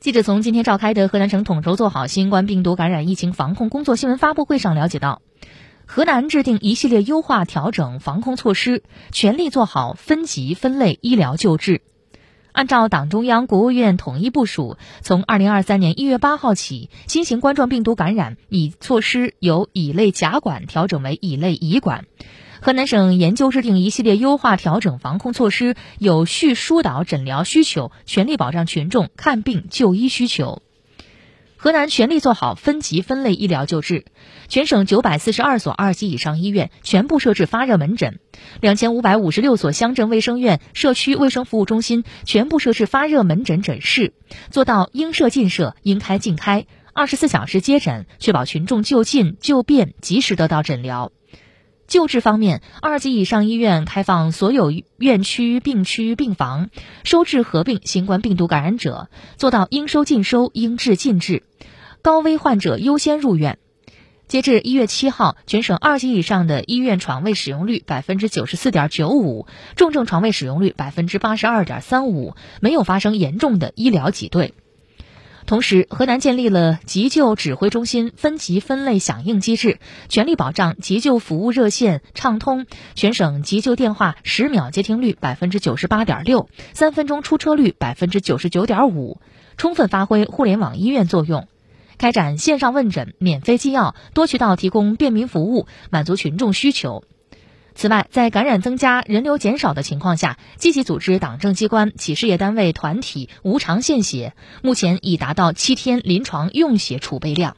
记者从今天召开的河南省统筹做好新冠病毒感染疫情防控工作新闻发布会上了解到，河南制定一系列优化调整防控措施，全力做好分级分类医疗救治。按照党中央、国务院统一部署，从二零二三年一月八号起，新型冠状病毒感染乙措施由乙类甲管调整为乙类乙管。河南省研究制定一系列优化调整防控措施，有序疏导诊疗需求，全力保障群众看病就医需求。河南全力做好分级分类医疗救治，全省九百四十二所二级以上医院全部设置发热门诊，两千五百五十六所乡镇卫生院、社区卫生服务中心全部设置发热门诊诊室，做到应设尽设、应开尽开，二十四小时接诊，确保群众就近就便及时得到诊疗。救治方面，二级以上医院开放所有院区、病区、病房收治合并新冠病毒感染者，做到应收尽收、应治尽治，高危患者优先入院。截至一月七号，全省二级以上的医院床位使用率百分之九十四点九五，重症床位使用率百分之八十二点三五，没有发生严重的医疗挤兑。同时，河南建立了急救指挥中心分级分类响应机制，全力保障急救服务热线畅通，全省急救电话十秒接听率百分之九十八点六，三分钟出车率百分之九十九点五，充分发挥互联网医院作用，开展线上问诊、免费寄药，多渠道提供便民服务，满足群众需求。此外，在感染增加、人流减少的情况下，积极组织党政机关、企事业单位、团体无偿献血，目前已达到七天临床用血储备量。